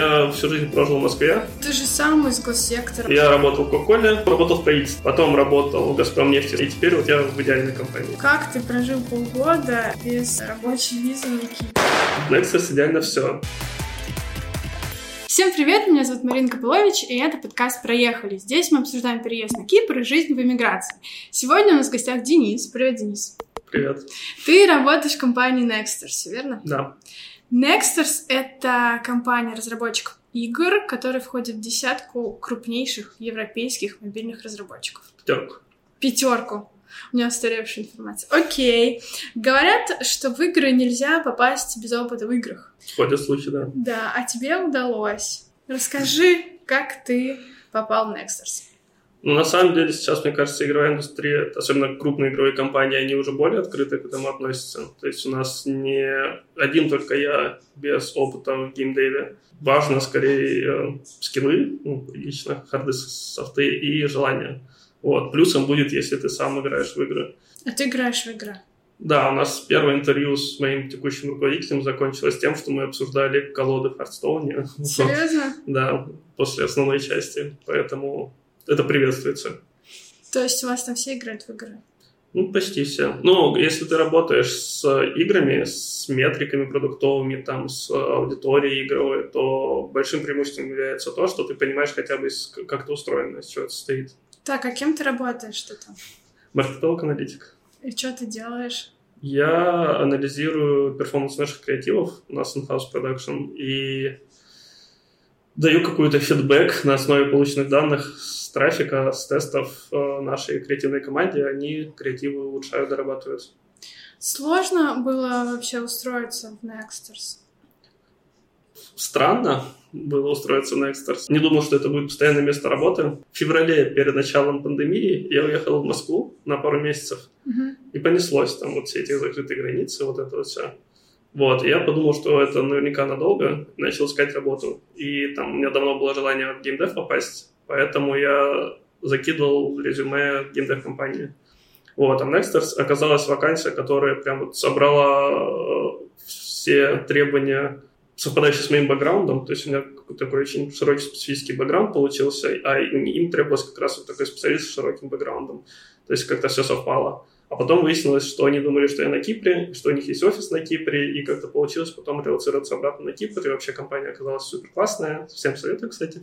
Я всю жизнь прожил в Москве. Ты же сам из госсектора. Я работал в Кока-Коле, работал в правительстве, потом работал в Газпромнефти, и теперь вот я в идеальной компании. Как ты прожил полгода без рабочей визы? В Nexus идеально все. Всем привет, меня зовут Марина Копылович, и это подкаст «Проехали». Здесь мы обсуждаем переезд на Кипр и жизнь в эмиграции. Сегодня у нас в гостях Денис. Привет, Денис. Привет. Ты работаешь в компании Nexters, верно? Да. Nexters — это компания-разработчиков игр, которая входит в десятку крупнейших европейских мобильных разработчиков. Пятерку. Пятерку. У меня устаревшая информация. Окей. Говорят, что в игры нельзя попасть без опыта в играх. Ходят слухи, да. Да, а тебе удалось. Расскажи, как ты попал в Nexters. Ну, на самом деле, сейчас, мне кажется, игровая индустрия, особенно крупные игровые компании, они уже более открыто к этому относятся. То есть у нас не один только я без опыта в геймдеве. Важно скорее э, скиллы, ну, лично харды, софты и желание. Вот. Плюсом будет, если ты сам играешь в игры. А ты играешь в игры? Да, у нас первое интервью с моим текущим руководителем закончилось тем, что мы обсуждали колоды в Хардстоуне. Серьезно? Да, после основной части. Поэтому это приветствуется. То есть у вас там все играют в игры? Ну, почти все. Ну, если ты работаешь с играми, с метриками продуктовыми, там, с аудиторией игровой, то большим преимуществом является то, что ты понимаешь хотя бы, как это устроено, из чего это состоит. Так, а кем ты работаешь что там? Маркетолог-аналитик. И что ты делаешь? Я анализирую перформанс наших креативов, у нас in-house production, и даю какой-то фидбэк на основе полученных данных с трафика, с тестов э, нашей креативной команде. Они креативы улучшают, дорабатывают. Сложно было вообще устроиться в Nexters? Странно было устроиться в Nexters. Не думал, что это будет постоянное место работы. В феврале, перед началом пандемии, я уехал в Москву на пару месяцев. Угу. И понеслось там вот все эти закрытые границы, вот это вот все. Вот, и я подумал, что это наверняка надолго, начал искать работу. И там у меня давно было желание в геймдев попасть, поэтому я закидывал резюме геймдев-компании. Вот, а в Nexters оказалась вакансия, которая прям вот собрала э, все требования, совпадающие с моим бэкграундом, то есть у меня такой очень широкий специфический бэкграунд получился, а им требовалось как раз вот такой специалист с широким бэкграундом. То есть как-то все совпало. А потом выяснилось, что они думали, что я на Кипре, что у них есть офис на Кипре, и как-то получилось потом релацироваться обратно на Кипр, и вообще компания оказалась супер классная. Всем советую, кстати.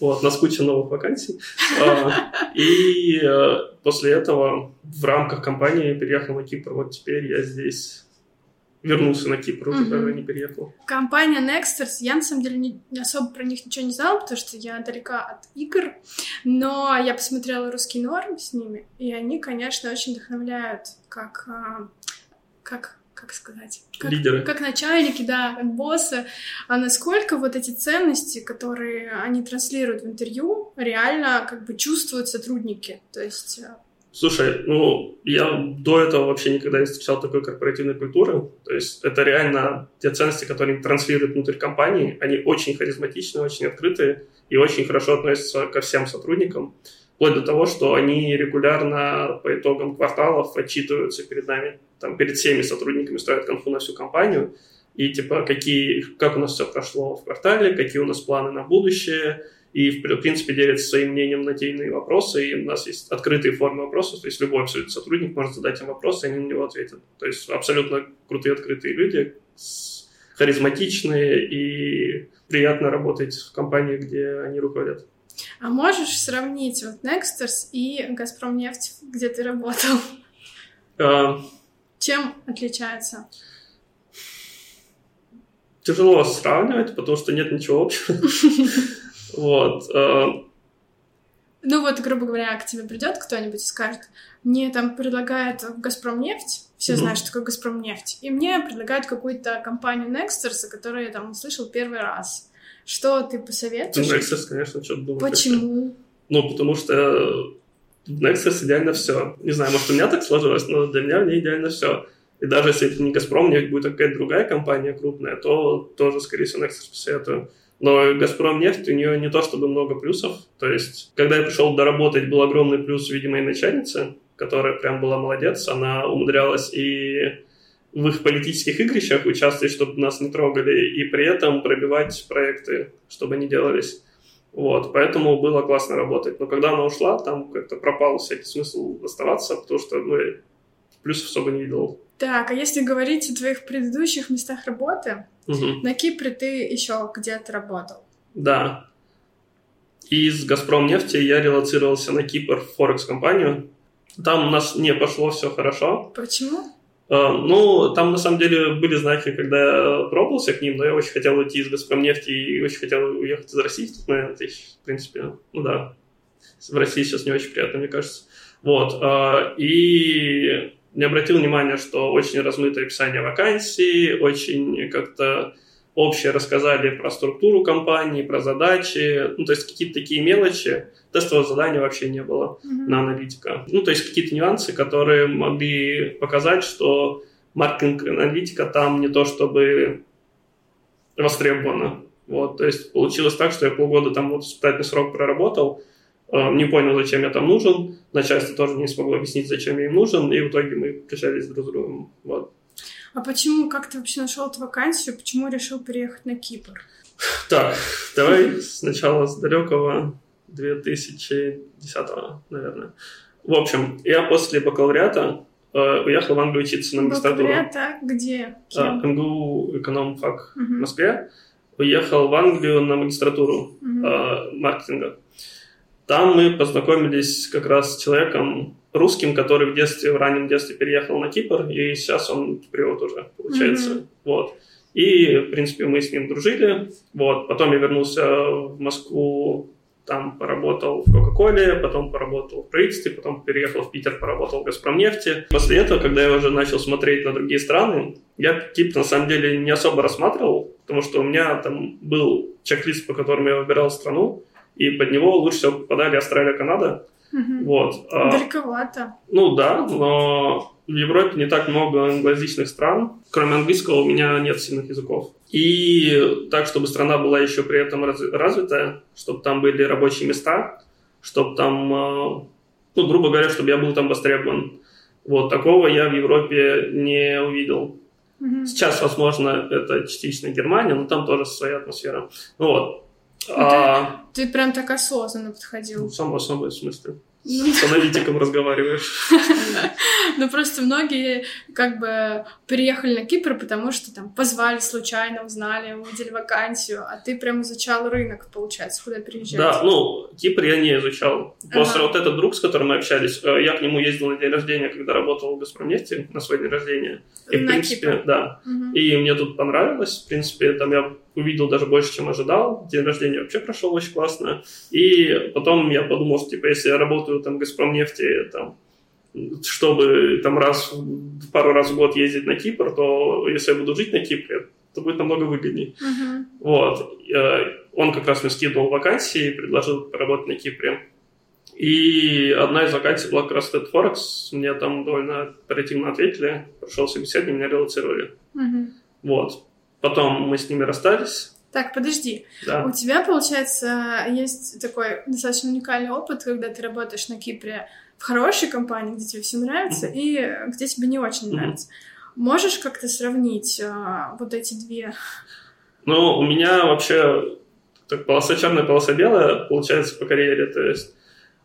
Вот, нас куча новых вакансий. А, и э, после этого в рамках компании переехал на Кипр. Вот теперь я здесь вернулся на Кипр, уже даже не переехал. Компания Nexters, я на самом деле не, особо про них ничего не знала, потому что я далека от игр, но я посмотрела русский норм с ними, и они, конечно, очень вдохновляют, как, а, как как сказать, как, Лидеры. как начальники, да, как боссы, а насколько вот эти ценности, которые они транслируют в интервью, реально как бы чувствуют сотрудники, то есть э, Слушай, ну, я до этого вообще никогда не встречал такой корпоративной культуры. То есть это реально те ценности, которые транслируют внутрь компании. Они очень харизматичны, очень открытые и очень хорошо относятся ко всем сотрудникам. Вплоть до того, что они регулярно по итогам кварталов отчитываются перед нами. Там перед всеми сотрудниками ставят конфу на всю компанию. И типа, какие, как у нас все прошло в квартале, какие у нас планы на будущее, и, в принципе, делятся своим мнением на те иные вопросы, и у нас есть открытые формы вопросов, то есть любой абсолютно сотрудник может задать им вопрос, и они на него ответят. То есть абсолютно крутые открытые люди, харизматичные, и приятно работать в компании, где они руководят. А можешь сравнить вот Nexters и Газпромнефть, где ты работал? А... Чем отличается? Тяжело сравнивать, потому что нет ничего общего. Вот. Э, ну вот, грубо говоря, к тебе придет кто-нибудь и скажет, мне там предлагают Газпром нефть, все mm-hmm. знают, что такое Газпром нефть, и мне предлагают какую-то компанию Nexters, которую я там услышал первый раз. Что ты посоветуешь? Ну, Nexters, конечно, что-то думаю. Почему? Ну, потому что в Nexters идеально все. Не знаю, может, у меня так сложилось, но для меня в ней идеально все. И даже если это не Газпром, нефть будет какая-то другая компания крупная, то тоже, скорее всего, Nexters посоветую. Но «Газпром» нефть, у нее не то чтобы много плюсов. То есть, когда я пришел доработать, был огромный плюс, видимо, и начальницы, которая прям была молодец. Она умудрялась и в их политических игрищах участвовать, чтобы нас не трогали, и при этом пробивать проекты, чтобы они делались. Вот, поэтому было классно работать. Но когда она ушла, там как-то пропал всякий смысл оставаться, потому что ну, плюсов особо не видел. Так, а если говорить о твоих предыдущих местах работы, Угу. на Кипре ты еще где-то работал. Да. Из «Газпром» нефти я релацировался на Кипр в Форекс-компанию. Там у нас не пошло все хорошо. Почему? Э, Ну, там на самом деле были знаки, когда я пробовался к ним, но я очень хотел уйти из «Газпром» нефти и очень хотел уехать из России. Тут, наверное, это, в принципе, ну да, в России сейчас не очень приятно, мне кажется. Вот. э, И не обратил внимания, что очень размытое описание вакансий, очень как-то общее рассказали про структуру компании, про задачи, ну, то есть какие-то такие мелочи. Тестового задания вообще не было Мгм. на аналитика. Ну, то есть какие-то нюансы, которые могли показать, что маркетинг-аналитика там не то чтобы востребована. Вот, то есть получилось так, что я полгода там вот испытательный срок проработал, не понял, зачем я там нужен, начальство тоже не смогло объяснить, зачем я им нужен, и в итоге мы прощались друг с другом. Вот. А почему, как ты вообще нашел эту вакансию, почему решил переехать на Кипр? Так, давай сначала с далекого 2010 наверное. В общем, я после бакалавриата э, уехал в Англию учиться на магистратуру. Бакалавриат, а где? А? МГУ эконом-фак в Мгм. Москве. Уехал в Англию на магистратуру Мгм. э, маркетинга. Там мы познакомились как раз с человеком русским, который в детстве, в раннем детстве переехал на Кипр, и сейчас он перевод уже, получается. Мгм. Вот. И, в принципе, мы с ним дружили. Вот. Потом я вернулся в Москву, там поработал в Кока-Коле, потом поработал в правительстве, потом переехал в Питер, поработал в Газпромнефти. После этого, когда я уже начал смотреть на другие страны, я Кипр на самом деле не особо рассматривал, потому что у меня там был чек-лист, по которому я выбирал страну, и под него лучше всего попадали Австралия, Канада. Мгм. Вот. А, Далековато. ну да, но в Европе не так много англоязычных стран. Кроме английского у меня нет сильных языков. И так, чтобы страна была еще при этом раз- развитая, чтобы там были рабочие места, чтобы там, э, ну, грубо говоря, чтобы я был там востребован. Вот такого я в Европе не увидел. Мгм. Сейчас, возможно, это частично Германия, но там тоже своя атмосфера. Ну вот. А, Ты прям так осознанно подходил. ну, само собой, в смысле. Ну, С аналитиком разговариваешь. Ну, просто многие как бы переехали на Кипр, потому что там позвали случайно, узнали, увидели вакансию, а ты прям изучал рынок, получается, куда переезжать. Да, ну, Кипр я не изучал. Ага. вот этот друг, с которым мы общались, э, я к нему ездил на день рождения, когда работал в «Газпромнефти», на свой день рождения. И, в На принципе, да. И мне тут понравилось. В принципе, там я увидел даже больше, чем ожидал. День рождения вообще прошел очень классно. И потом я подумал, что, типа, если я работаю там в «Газпромнефти», там, чтобы там раз, пару раз в год ездить на Кипр, то если я буду жить на Кипре, то будет намного выгоднее. Мгм. Вот. Э, Он как раз мне скидывал вакансии, предложил поработать на Кипре. И одна из вакансий была как раз Ted Forex. Мне там довольно оперативно ответили. Прошел собеседование, меня релацировали. Мгм. Вот. Потом мы с ними расстались. Так, подожди. Да. У тебя, получается, есть такой достаточно уникальный опыт, когда ты работаешь на Кипре в хорошей компании, где тебе все нравится, и где тебе не очень Мгм. нравится. Можешь как-то сравнить а, вот эти две? Ну, у меня вообще так, полоса черная, полоса белая, получается, по карьере. То есть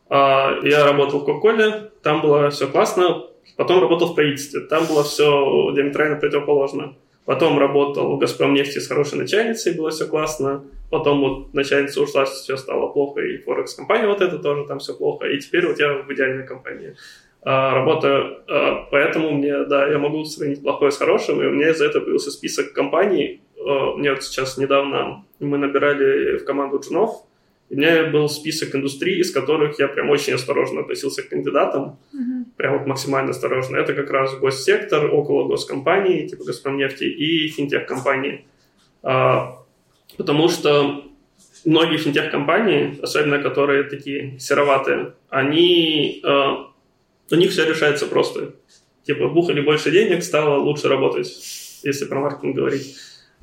а, я работал в Кока-Коле, там было все классно. Потом работал в правительстве, там было все диаметрально противоположно. Потом работал в «Газпромнефти» с хорошей начальницей, было все классно. Потом вот начальница ушла, все стало плохо, и Форекс-компания вот это тоже, там все плохо. И теперь вот я в идеальной компании а, работаю. А, поэтому мне, да, я могу сравнить плохое с хорошим, и у меня из-за этого появился список компаний. А, мне вот сейчас недавно мы набирали в команду джунов, и у меня был список индустрий, из которых я прям очень осторожно относился к кандидатам Мгм. Прям вот максимально осторожно. Это как раз госсектор, около госкомпаний, типа Газпромнефти, и финтех-компании. А, потому что многие финтех-компании, особенно которые такие сероватые, они, а, у них все решается просто. Типа, бухали больше денег, стало лучше работать, если про маркетинг говорить.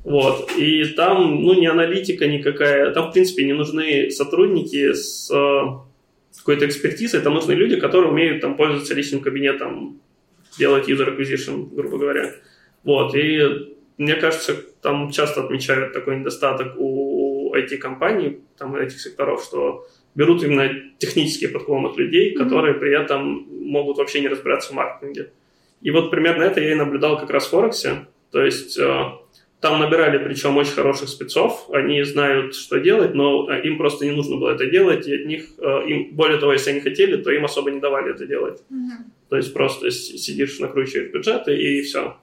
Вот. И там, ну, не аналитика никакая. Там, в принципе, не нужны сотрудники с э, какой-то экспертизой. Там нужны люди, которые умеют там пользоваться личным кабинетом, делать user acquisition, грубо говоря. Вот, и мне кажется, там часто отмечают такой недостаток у IT-компаний, там, этих секторов, что берут именно технически подкованных людей, mm-hmm. которые при этом могут вообще не разбираться в маркетинге. И вот примерно это я и наблюдал как раз в Форексе. То есть э, там набирали причем очень хороших спецов, они знают, что делать, но э, им просто не нужно было это делать, и от них, э, им, более того, если они хотели, то им особо не давали это делать. Mm-hmm. То есть просто сидишь, накручиваешь бюджеты и все.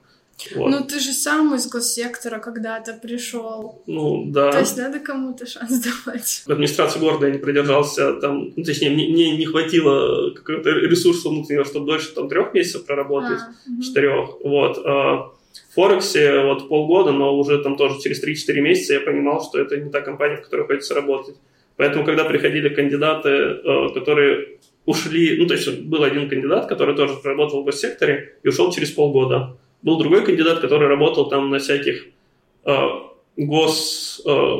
Вот. Ну, ты же сам из госсектора когда-то пришел. Ну, да. То есть надо кому-то шанс давать. В администрации города я не продержался, там, ну, точнее, мне, мне не хватило какого-то ресурса внутреннего, чтобы дольше там трех месяцев проработать, а, четырех. Угу. Вот. А в Форексе вот полгода, но уже там тоже через 3-4 месяца я понимал, что это не та компания, в которой хочется работать. Поэтому, когда приходили кандидаты, э, которые ушли, ну, то есть был один кандидат, который тоже проработал в госсекторе и ушел через полгода. Был другой кандидат, который работал там на всяких э, гос э,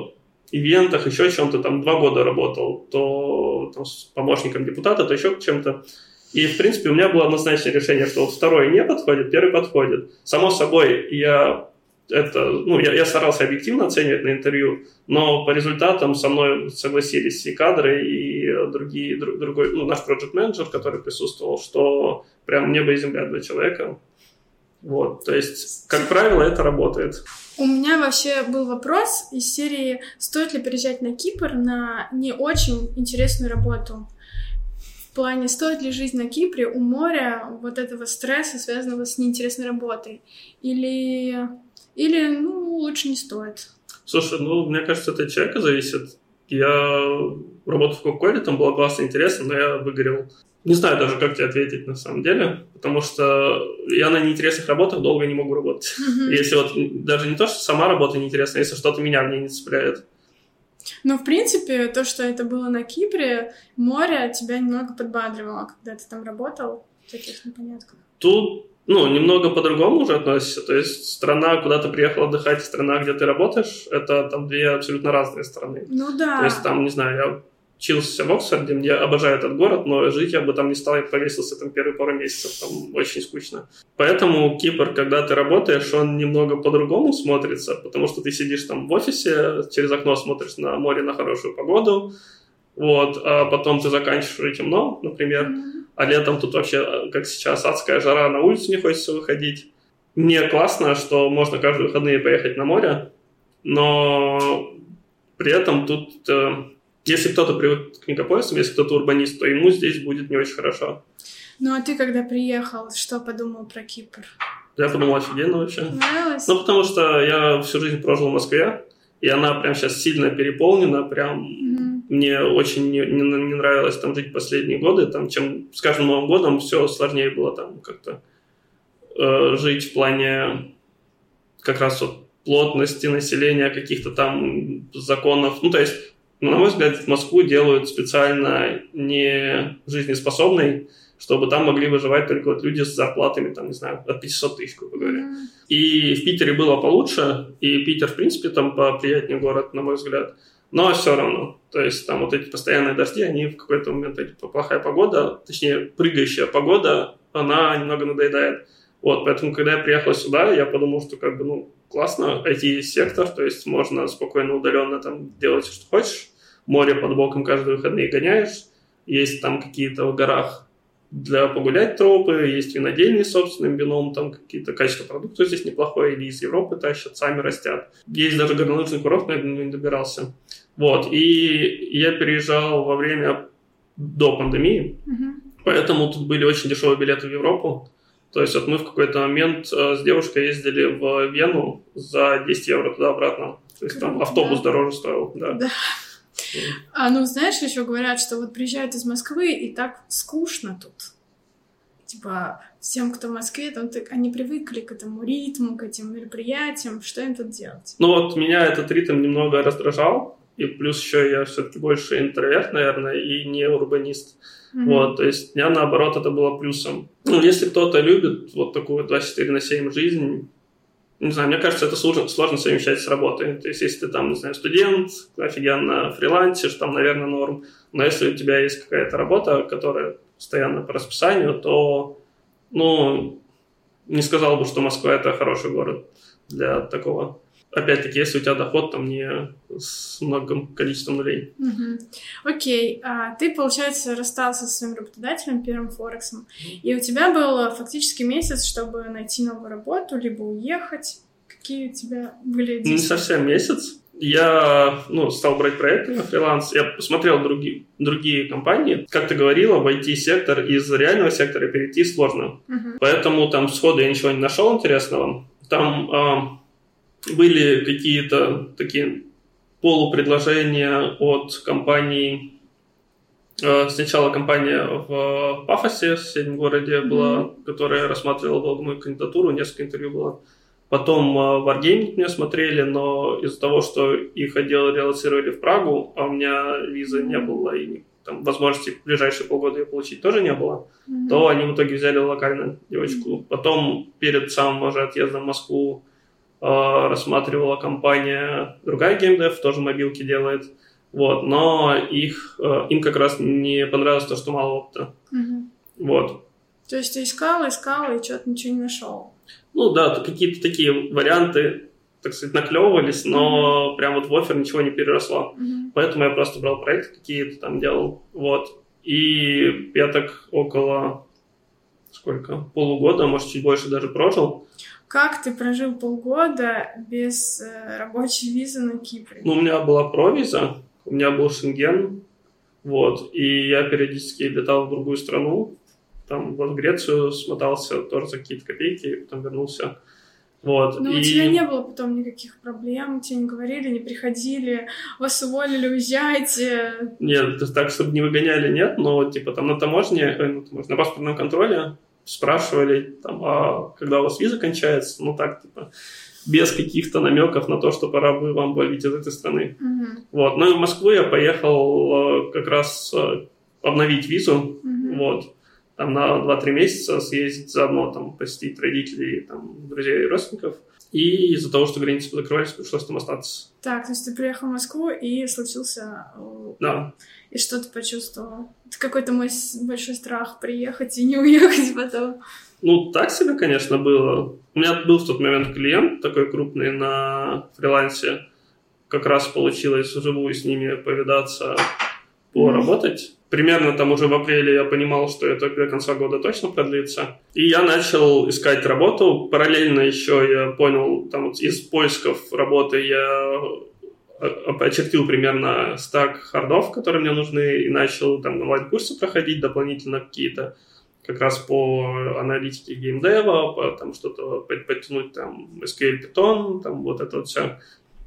ивентах, еще чем-то, там два года работал, то там, с помощником депутата, то еще чем-то. И, в принципе, у меня было однозначное решение, что второй не подходит, первый подходит. Само собой, я это, ну, я, я старался объективно оценивать на интервью, но по результатам со мной согласились и кадры, и другие, друг, другой, ну, наш проект менеджер который присутствовал, что прям небо и земля для человека. Вот, то есть, как правило, это работает. У меня вообще был вопрос из серии, стоит ли переезжать на Кипр на не очень интересную работу? В плане, стоит ли жизнь на Кипре у моря вот этого стресса, связанного с неинтересной работой? Или, или ну, лучше не стоит? Слушай, ну, мне кажется, это от человека зависит. Я работал в Кока-Коле, там было классно, интересно, но я выгорел. Не знаю даже, как тебе ответить на самом деле, потому что я на неинтересных работах долго не могу работать. Mm-hmm. Если вот даже не то, что сама работа неинтересна, если что-то меня в ней не цепляет. Ну, в принципе, то, что это было на Кипре, море тебя немного подбадривало, когда ты там работал в таких непонятках. Тут, ну, немного по-другому уже относится. То есть страна, куда ты приехал отдыхать, страна, где ты работаешь, это там две абсолютно разные страны. Ну да. То есть там, не знаю, я учился в Оксфорде, я обожаю этот город, но жить я бы там не стал, я повесился там первые пару месяцев, там очень скучно. Поэтому Кипр, когда ты работаешь, он немного по-другому смотрится, потому что ты сидишь там в офисе, через окно смотришь на море, на хорошую погоду, вот, а потом ты заканчиваешь уже темно, например, а летом тут вообще, как сейчас, адская жара, на улицу не хочется выходить. Мне классно, что можно каждые выходные поехать на море, но при этом тут э, если кто-то привык к мегаполисам, если кто-то урбанист, то ему здесь будет не очень хорошо. Ну а ты когда приехал, что подумал про Кипр? Я подумал офигенно вообще. Нравилось? Ну, потому что я всю жизнь прожил в Москве, и она прям сейчас сильно переполнена, прям mm-hmm. мне очень не, не, не нравилось там жить последние годы, там чем с каждым Новым годом все сложнее было там как-то э, жить в плане как раз вот плотности населения, каких-то там законов, ну, то есть на мой взгляд, Москву делают специально не жизнеспособной, чтобы там могли выживать только вот люди с зарплатами, там, не знаю, от 500 тысяч, грубо говоря. Mm-hmm. И в Питере было получше, и Питер, в принципе, там поприятнее город, на мой взгляд. Но все равно. То есть там вот эти постоянные дожди, они в какой-то момент, типа, плохая погода, точнее, прыгающая погода, она немного надоедает. Вот, поэтому, когда я приехал сюда, я подумал, что как бы, ну, классно, IT-сектор, то есть можно спокойно, удаленно там делать, что хочешь. Море под боком каждые выходные гоняешь. Есть там какие-то в горах для погулять тропы, есть винодельни с собственным вином, там какие-то качество продуктов здесь неплохое, или из Европы тащат, сами растят. Есть даже горнолыжный курорт, но я не добирался. Вот, и я переезжал во время до пандемии, mm-hmm. поэтому тут были очень дешевые билеты в Европу. То есть вот мы в какой-то момент э, с девушкой ездили в Вену за 10 евро туда-обратно. То есть там автобус да. дороже стоил, да. да. А, ну, знаешь, еще говорят, что вот приезжают из Москвы, и так скучно тут. Типа, всем, кто в Москве, там, так, они привыкли к этому ритму, к этим мероприятиям, что им тут делать? Ну, вот меня этот ритм немного раздражал, и плюс еще я все-таки больше интроверт, наверное, и не урбанист. Mm-hmm. Вот, то есть меня наоборот это было плюсом. Ну, если кто-то любит вот такую 24 на 7 жизнь, не знаю, мне кажется, это сложно, сложно совмещать с работой. То есть, если ты там, не знаю, студент, офигенно фрилансишь, там, наверное, норм. Но если у тебя есть какая-то работа, которая постоянно по расписанию, то, ну, не сказал бы, что Москва это хороший город для такого. Опять-таки, если у тебя доход там не с многим количеством нулей. Угу. Окей, а ты, получается, расстался со своим работодателем, первым Форексом, и у тебя был фактически месяц, чтобы найти новую работу, либо уехать. Какие у тебя были Не совсем месяц. Я ну, стал брать проекты на фриланс. Я посмотрел другие, другие компании. Как ты говорила, в IT-сектор из реального сектора перейти сложно. Угу. Поэтому там сходу я ничего не нашел интересного. Там э, были какие-то такие полупредложения от компаний. Э, сначала компания в Пафосе, в соседнем городе была, mm-hmm. которая рассматривала долго мою кандидатуру, несколько интервью было. Потом э, Wargaming меня смотрели, но из-за того, что их отдел релацировали в Прагу, а у меня визы не было и там, возможности в ближайшие полгода ее получить тоже не было, mm-hmm. то они в итоге взяли локальную девочку. Mm-hmm. Потом перед самым уже отъездом в Москву рассматривала компания, другая геймдев, тоже мобилки делает, вот, но их, э, им как раз не понравилось то, что мало опыта. Mm-hmm. Вот. То есть ты искал, искал и что-то ничего не нашел? Ну да, какие-то такие варианты, так сказать, наклевывались, но mm-hmm. прям вот в офер ничего не переросло. Mm-hmm. Поэтому я просто брал проекты какие-то там делал. Вот. И я так около сколько? Полугода, может, чуть больше даже прожил. Как ты прожил полгода без э, рабочей визы на Кипре? Ну, у меня была провиза, у меня был Шенген, вот, и я периодически летал в другую страну, там вот в Грецию смотался тоже за какие-то копейки, потом вернулся. Вот. Но и... у тебя не было потом никаких проблем, тебе не говорили, не приходили, вас уволили, уезжайте. Нет, так, чтобы не выгоняли, нет, но типа там на таможне, э, на, таможне, на паспортном контроле спрашивали, там, а когда у вас виза кончается, ну так, типа, без каких-то намеков на то, что пора бы вам валить из этой страны. Угу. Вот. Ну и в Москву я поехал э, как раз э, обновить визу, угу. вот там на 2-3 месяца съездить заодно, там, посетить родителей, там, друзей и родственников. И из-за того, что границы закрывались, пришлось там остаться. Так, то есть ты приехал в Москву и случился... Э, да. И что ты почувствовал? Это какой-то мой большой страх приехать и не уехать потом. Ну, так себе, конечно, было. У меня был в тот момент клиент такой крупный на фрилансе. Как раз получилось вживую с ними повидаться, поработать примерно там уже в апреле я понимал, что это до конца года точно продлится. И я начал искать работу. Параллельно еще я понял, там вот из поисков работы я э, очертил примерно стак хардов, которые мне нужны, и начал там онлайн-курсы проходить дополнительно какие-то, как раз по аналитике геймдева, по там что-то подтянуть там SQL Python, там вот это вот все.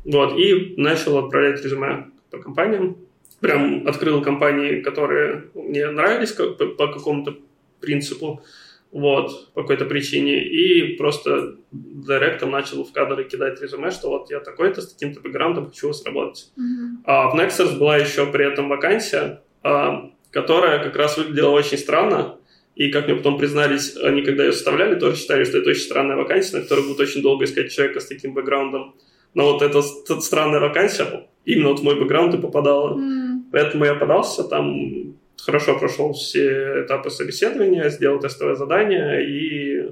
Вот, и начал отправлять резюме по компаниям прям открыл компании, которые мне нравились как, по, по какому-то принципу, вот, по какой-то причине, и просто директом начал в кадры кидать резюме, что вот я такой-то, с таким-то бэкграундом хочу вас работать. Mm-hmm. А в Nexus была еще при этом вакансия, а, которая как раз выглядела очень странно, и как мне потом признались, они когда ее составляли, тоже считали, что это очень странная вакансия, на которую будет очень долго искать человека с таким бэкграундом. Но вот эта, эта странная вакансия именно вот в мой бэкграунд и попадала. Mm. Поэтому я подался, там хорошо прошел все этапы собеседования, сделал тестовое задание, и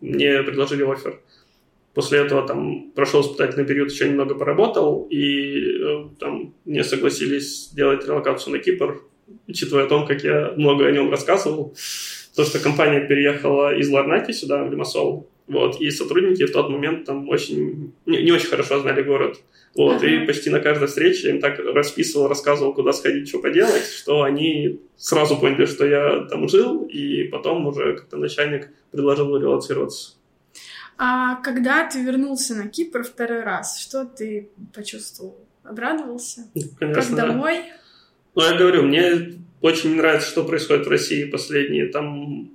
мне предложили офер. После этого там прошел испытательный период, еще немного поработал, и э, там мне согласились сделать релокацию на Кипр, учитывая о том, как я много о нем рассказывал. То, что компания переехала из Ларнаки сюда, в Лимассол, вот, и сотрудники в тот момент там очень, не, не очень хорошо знали город. Вот, и почти на каждой встрече им так расписывал, рассказывал, куда сходить, что поделать, что они сразу поняли, что я там жил, и потом уже как-то начальник предложил релацироваться. А когда ты вернулся на Кипр второй раз, что ты почувствовал? Обрадовался? Ну, конечно. Как домой? Ну, я говорю, мне очень нравится, что происходит в России последние там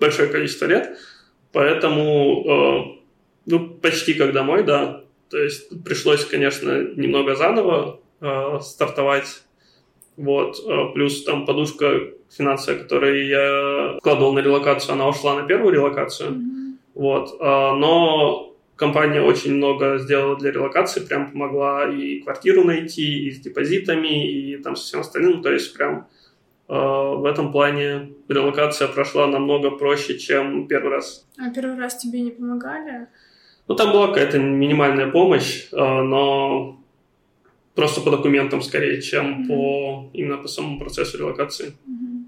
большое количество лет, поэтому э, ну, почти как домой, да. То есть пришлось, конечно, немного заново э, стартовать. Вот. Э, плюс там подушка финансовая, которую я вкладывал на релокацию, она ушла на первую релокацию. Mm-hmm. Вот. Э, но компания очень много сделала для релокации, прям помогла и квартиру найти, и с депозитами, и там со всем остальным. То есть прям в этом плане релокация прошла намного проще, чем первый раз. А первый раз тебе не помогали? Ну, там была какая-то минимальная помощь, но просто по документам скорее, чем mm-hmm. по именно по самому процессу релокации. Mm-hmm.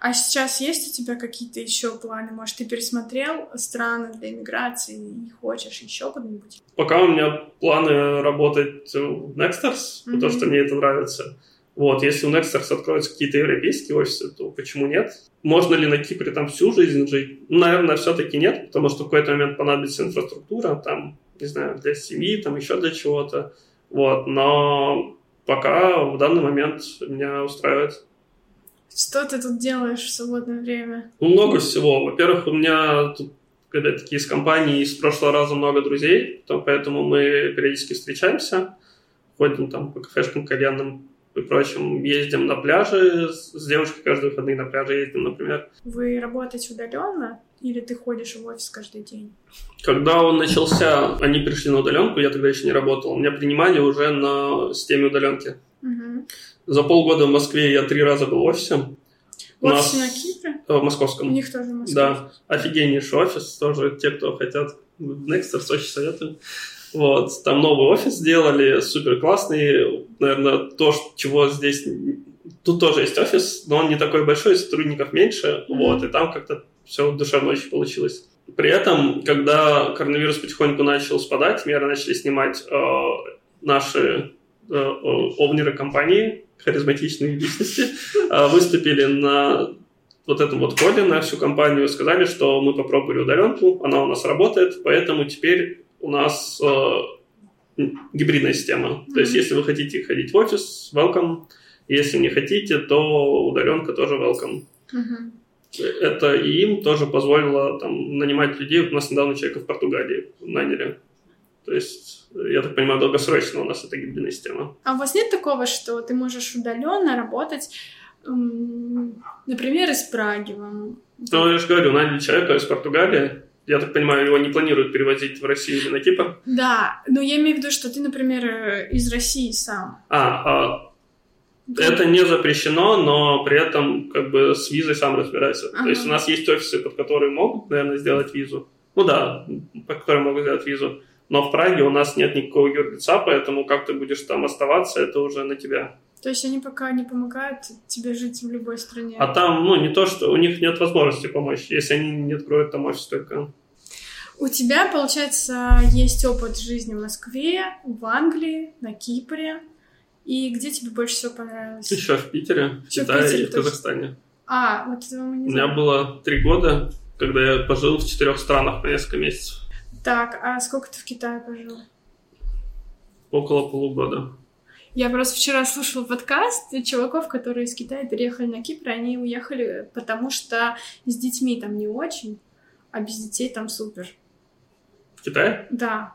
А сейчас есть у тебя какие-то еще планы? Может, ты пересмотрел страны для иммиграции и хочешь еще куда-нибудь? Пока у меня планы работать в Nexters, mm-hmm. потому что мне это нравится. Вот, если у Nexters откроются какие-то европейские офисы, то почему нет? Можно ли на Кипре там всю жизнь жить? Ну, наверное, все-таки нет, потому что в какой-то момент понадобится инфраструктура, там, не знаю, для семьи, там еще для чего-то. Вот, но пока в данный момент меня устраивает. Что ты тут делаешь в свободное время? Ну, много всего. Во-первых, у меня тут опять-таки из компании из прошлого раза много друзей, то, поэтому мы периодически встречаемся, ходим там по кафешкам кальянным и прочим, ездим на пляжи, с девушкой каждые выходные на пляже ездим, например. Вы работаете удаленно или ты ходишь в офис каждый день? Когда он начался, они пришли на удаленку, я тогда еще не работал. Меня принимали уже на системе удаленки. Угу. За полгода в Москве я три раза был в офисе. В офисе на Кипре? Э, в московском. У них тоже в Москве. Да, офигеннейший офис. Тоже те, кто хотят Nexters, очень советую. Вот, там новый офис сделали, супер классный. Наверное, то, чего здесь... Тут тоже есть офис, но он не такой большой, сотрудников меньше. Mm-hmm. Вот, и там как-то все душевно очень получилось. При этом, когда коронавирус потихоньку начал спадать, меры начали снимать э, наши э, овнеры компании, харизматичные личности, а, выступили на вот этом вот коде на всю компанию, сказали, что мы попробовали удаленку, она у нас работает, поэтому теперь у нас э, гибридная система. Mm-hmm. То есть, если вы хотите ходить в офис, welcome. Если не хотите, то удаленка тоже welcome. Mm-hmm. Это и им тоже позволило там, нанимать людей. У нас недавно человека в Португалии наняли. То есть, я так понимаю, долгосрочно у нас это гибридная система. А у вас нет такого, что ты можешь удаленно работать, например, из Праги? Вам... Ну, я же говорю, наняли человека из Португалии, я так понимаю, его не планируют перевозить в Россию или на Кипр? Да, но я имею в виду, что ты, например, э, из России сам. А, а это не запрещено, но при этом как бы с визой сам разбирайся. Ага. То есть у нас есть офисы, под которые могут, наверное, сделать визу. Ну да, по которым могут сделать визу но в Праге у нас нет никакого юрлица, поэтому как ты будешь там оставаться, это уже на тебя. То есть они пока не помогают тебе жить в любой стране? А там, ну, не то, что у них нет возможности помочь, если они не откроют там офис только. У тебя, получается, есть опыт жизни в Москве, в Англии, на Кипре. И где тебе больше всего понравилось? Еще в Питере, в Китае Питере, и в Казахстане. А, вот этого мы не знаем. У меня было три года, когда я пожил в четырех странах на несколько месяцев. Так, а сколько ты в Китае пожил? Около полугода. Я просто вчера слушала подкаст чуваков, которые из Китая переехали на Кипр, они уехали, потому что с детьми там не очень, а без детей там супер. В Китае? Да.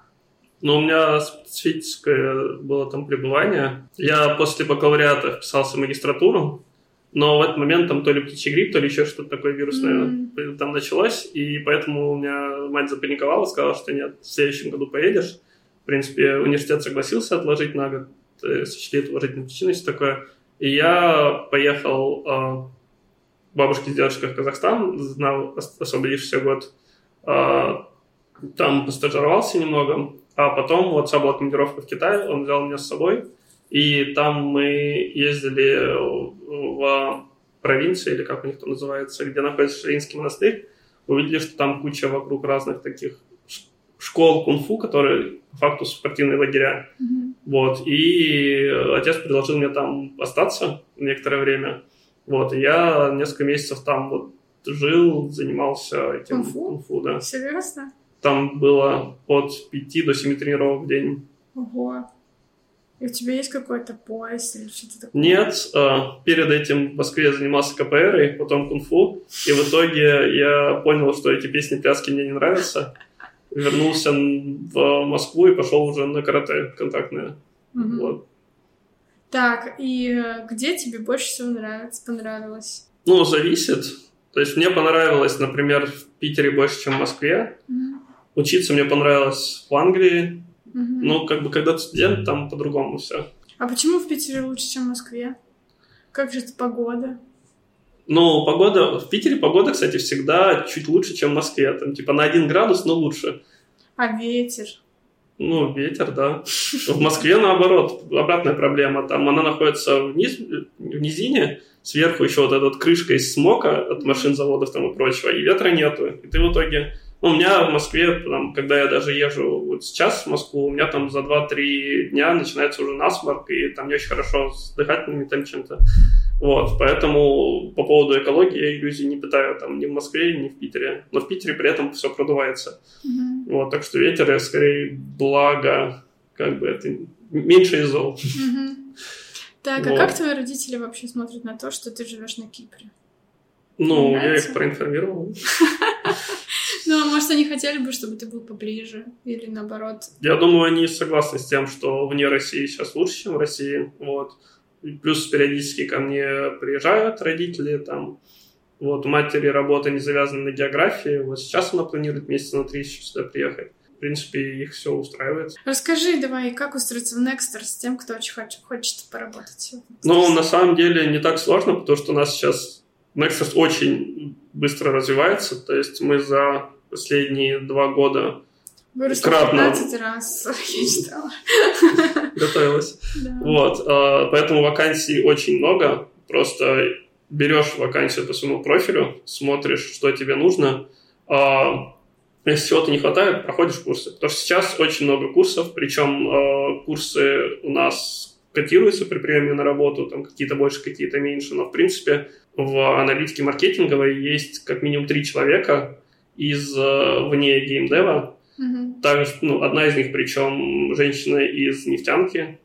Ну, у меня специфическое было там пребывание. Я после бакалавриата вписался в магистратуру, но в этот момент там то ли птичий грипп, то ли еще что-то такое вирусное mm-hmm. там началось, и поэтому у меня мать запаниковала, сказала, что нет, в следующем году поедешь. В принципе, университет согласился отложить на год, э, сочли это уважительной причиной, все такое. И я поехал э, бабушке с дедушкой в Казахстан на освободившийся год. Э, там постажировался немного, а потом у отца была командировка в Китай, он взял меня с собой, и там мы ездили в провинции, или как у них там называется, где находится Ширинский монастырь, увидели, что там куча вокруг разных таких школ кунг-фу, которые по факту спортивные лагеря. Mm-hmm. Вот. И отец предложил мне там остаться некоторое время. Вот. И я несколько месяцев там вот жил, занимался этим кунг-фу. кунг-фу да. Серьезно? Там было от 5 до 7 тренировок в день. Ого. И у тебя есть какой-то пояс или что-то такое? Нет. А, перед этим в Москве я занимался КПР, потом кунг-фу. И в итоге я понял, что эти песни пляски мне не нравятся. Вернулся в Москву и пошел уже на карате контактное. Угу. Вот. Так, и э, где тебе больше всего нравится, понравилось? Ну, зависит. То есть мне понравилось, например, в Питере больше, чем в Москве. Угу. Учиться мне понравилось в Англии, Угу. Ну, как бы, когда ты студент, там по-другому все. А почему в Питере лучше, чем в Москве? Как же это погода? Ну, погода... В Питере погода, кстати, всегда чуть лучше, чем в Москве. Там типа на один градус, но лучше. А ветер? Ну, ветер, да. В Москве, наоборот, обратная проблема. Там она находится вниз, в низине, сверху еще вот эта вот крышка из смока от машин, заводов там и прочего, и ветра нету. И ты в итоге ну, у меня в Москве, там, когда я даже езжу вот сейчас в Москву, у меня там за 2-3 дня начинается уже насморк, и там не очень хорошо с дыхательными там чем-то. Вот, поэтому по поводу экологии я иллюзий не питаю там ни в Москве, ни в Питере. Но в Питере при этом все продувается. Mm-hmm. Вот, так что ветер я скорее благо, как бы это меньше из зол. Mm-hmm. Так, а вот. а как твои родители вообще смотрят на то, что ты живешь на Кипре? Ну, я их проинформировал. Ну, а может, они хотели бы, чтобы ты был поближе, или наоборот? Я думаю, они согласны с тем, что вне России сейчас лучше, чем в России, вот. Плюс периодически ко мне приезжают родители, там, вот, у матери работа не завязана на географии, вот сейчас она планирует месяца на три сюда приехать. В принципе, их все устраивает. Расскажи давай, как устроиться в Nexter с тем, кто очень хочет, хочет поработать? Ну, на самом деле, не так сложно, потому что у нас сейчас Nexus очень быстро развивается, то есть мы за последние два года Выросла кратно... 15 раз, я читала. Готовилась. Да. Вот, а, поэтому вакансий очень много, просто берешь вакансию по своему профилю, смотришь, что тебе нужно, а, если чего-то не хватает, проходишь курсы. Потому что сейчас очень много курсов, причем а, курсы у нас котируются при приеме на работу, там какие-то больше, какие-то меньше, но в принципе в аналитике маркетинговой есть как минимум три человека из э, вне геймдева. Mm-hmm. Также, ну, одна из них, причем женщина из нефтянки,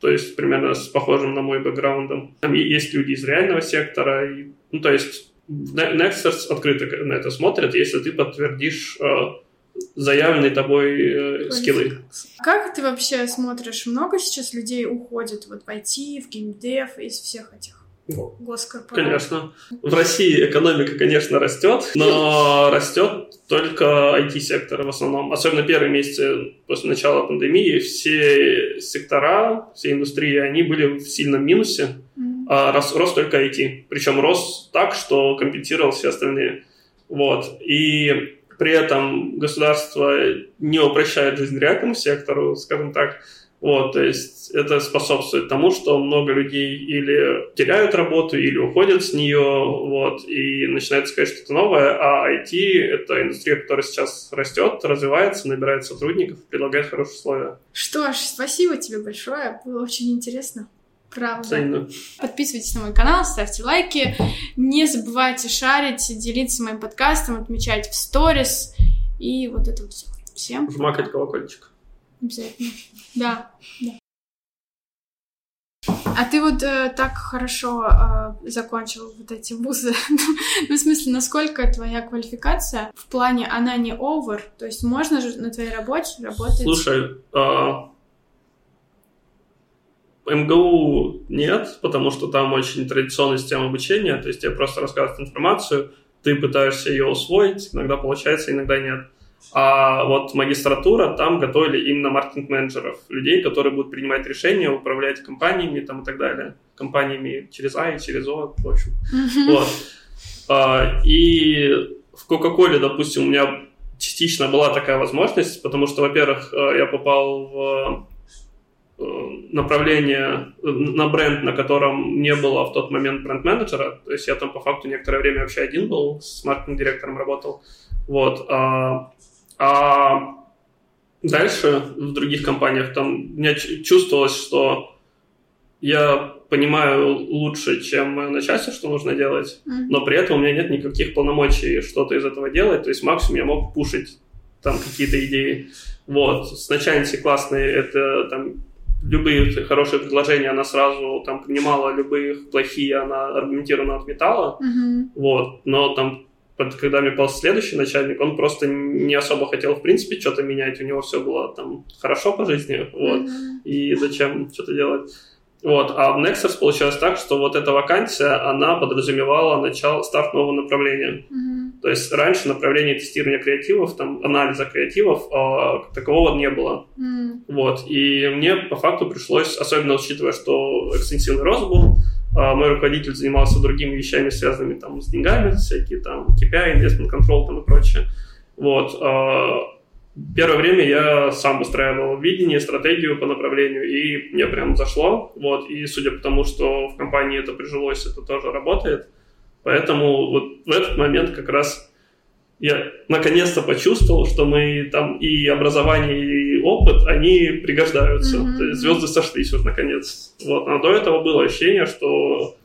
то есть примерно с похожим на мой бэкграундом. Там есть люди из реального сектора, и, ну, то есть Nexters открыто на это смотрят, если ты подтвердишь э, заявленные тобой э, скиллы. Как ты вообще смотришь? Много сейчас людей уходит вот в IT, в геймдев из всех этих госкорпораций. Конечно. В России экономика, конечно, растет, но растет только IT-сектор в основном. Особенно первые месяцы после начала пандемии все сектора, все индустрии, они были в сильном минусе, mm-hmm. а рос, рос только IT. Причем рос так, что компенсировал все остальные. Вот. И при этом государство не упрощает жизнь реальному сектору, скажем так, вот, то есть это способствует тому, что много людей или теряют работу, или уходят с нее, вот, и начинают искать что-то новое, а IT — это индустрия, которая сейчас растет, развивается, набирает сотрудников, предлагает хорошие условия. Что ж, спасибо тебе большое, было очень интересно. Правда. Взаимно. Подписывайтесь на мой канал, ставьте лайки. Не забывайте шарить, делиться моим подкастом, отмечать в сторис. И вот это вот все. Всем. Жмакать колокольчик. Обязательно. Да, да. А ты вот э, так хорошо э, закончил вот эти вузы. ну, в смысле, насколько твоя квалификация в плане она не over? То есть можно же на твоей работе работать? Слушай, э, МГУ нет, потому что там очень традиционная система обучения, то есть тебе просто рассказывают информацию, ты пытаешься ее усвоить, иногда получается, иногда нет. А вот магистратура, там готовили именно маркетинг-менеджеров, людей, которые будут принимать решения, управлять компаниями там, и так далее. Компаниями через А и через О, в общем. Mm-hmm. Вот. А, и в Кока-Коле, допустим, у меня частично была такая возможность, потому что, во-первых, э, я попал в э, направление, на бренд, на котором не было в тот момент бренд-менеджера. То есть я там по факту некоторое время вообще один был, с маркетинг-директором работал. Вот. А а дальше в других компаниях там у меня чувствовалось, что я понимаю лучше, чем мое начальство, что нужно делать, mm-hmm. но при этом у меня нет никаких полномочий что-то из этого делать, то есть максимум я мог пушить там какие-то идеи. Вот, с начальницей классные, это там любые хорошие предложения она сразу там принимала, любые плохие она аргументированно отметала, mm-hmm. вот, но там когда мне попался следующий начальник, он просто не особо хотел, в принципе, что-то менять. У него все было там хорошо по жизни, вот. Mm-hmm. И зачем что-то делать? Вот. А в Nexus получилось так, что вот эта вакансия, она подразумевала начало, старт нового направления. Mm-hmm. То есть раньше направление тестирования креативов, там, анализа креативов, как такового не было. Mm-hmm. Вот. И мне по факту пришлось, особенно учитывая, что экстенсивный рост был, мой руководитель занимался другими вещами, связанными там с деньгами, всякие там KPI, investment control там и прочее. Вот. А, первое время я сам устраивал видение, стратегию по направлению, и мне прям зашло. Вот. И судя по тому, что в компании это прижилось, это тоже работает. Поэтому вот в этот момент как раз я наконец-то почувствовал, что мы там и образование, и опыт, они пригождаются. Mm-hmm. То есть звезды сошлись вот наконец. Вот. А до этого было ощущение, что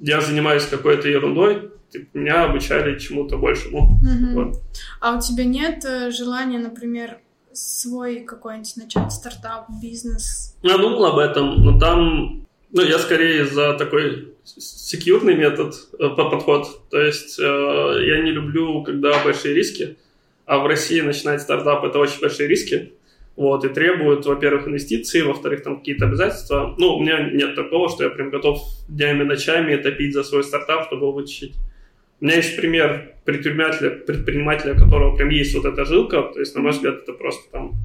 я занимаюсь какой-то ерундой, типа, меня обучали чему-то большему. Mm-hmm. Вот. А у тебя нет э, желания, например, свой какой-нибудь начать стартап, бизнес? Я думал об этом, но там, ну, я скорее за такой секьюрный метод, э, подход. То есть э, я не люблю, когда большие риски, а в России начинать стартап – это очень большие риски. Вот, и требуют, во-первых, инвестиции, во-вторых, там какие-то обязательства. Ну, у меня нет такого, что я прям готов днями, ночами топить за свой стартап, чтобы его вытащить. У меня есть пример предпринимателя, предпринимателя, у которого прям есть вот эта жилка. То есть, на мой взгляд, это просто там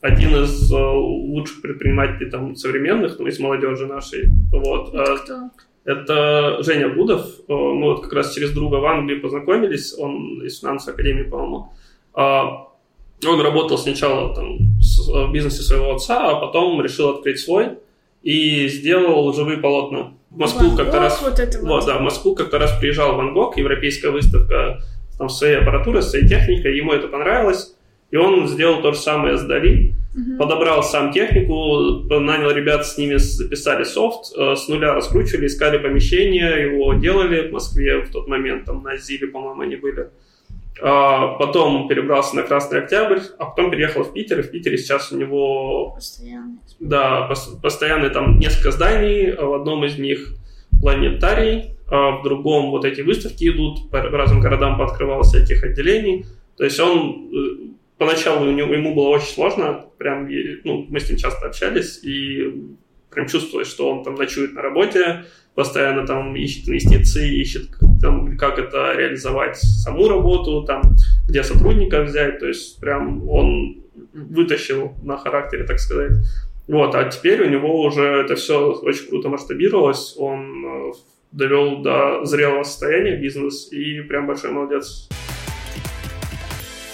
один из э, лучших предпринимателей там современных, ну, из молодежи нашей. Вот. Это кто? Это Женя Будов. Э, мы вот как раз через друга в Англии познакомились. Он из финансовой академии, по-моему. А, он работал сначала там, в бизнесе своего отца, а потом решил открыть свой и сделал живые полотна. В Москву как-то раз... Вот, это вот. вот, да, в Москву как-то раз приезжал Ван Гог, европейская выставка там, с своей аппаратурой, с своей техникой. Ему это понравилось. И он сделал то же самое с Дали Угу. Подобрал сам технику, нанял ребят, с ними записали софт, э, с нуля раскручивали, искали помещение, его делали в Москве в тот момент, там на Зиле, по-моему, они были. А потом перебрался на Красный Октябрь, а потом переехал в Питер, и в Питере сейчас у него... Постоянный. Да, постоянно там несколько зданий, в одном из них планетарий, а в другом вот эти выставки идут, по разным городам пооткрывал всяких отделений. То есть он поначалу ему было очень сложно, прям, ну, мы с ним часто общались, и прям чувствовалось, что он там ночует на работе, постоянно там ищет инвестиции, ищет там, как это реализовать саму работу, там, где сотрудников взять, то есть прям он вытащил на характере, так сказать. Вот, а теперь у него уже это все очень круто масштабировалось, он э, довел до зрелого состояния бизнес и прям большой молодец.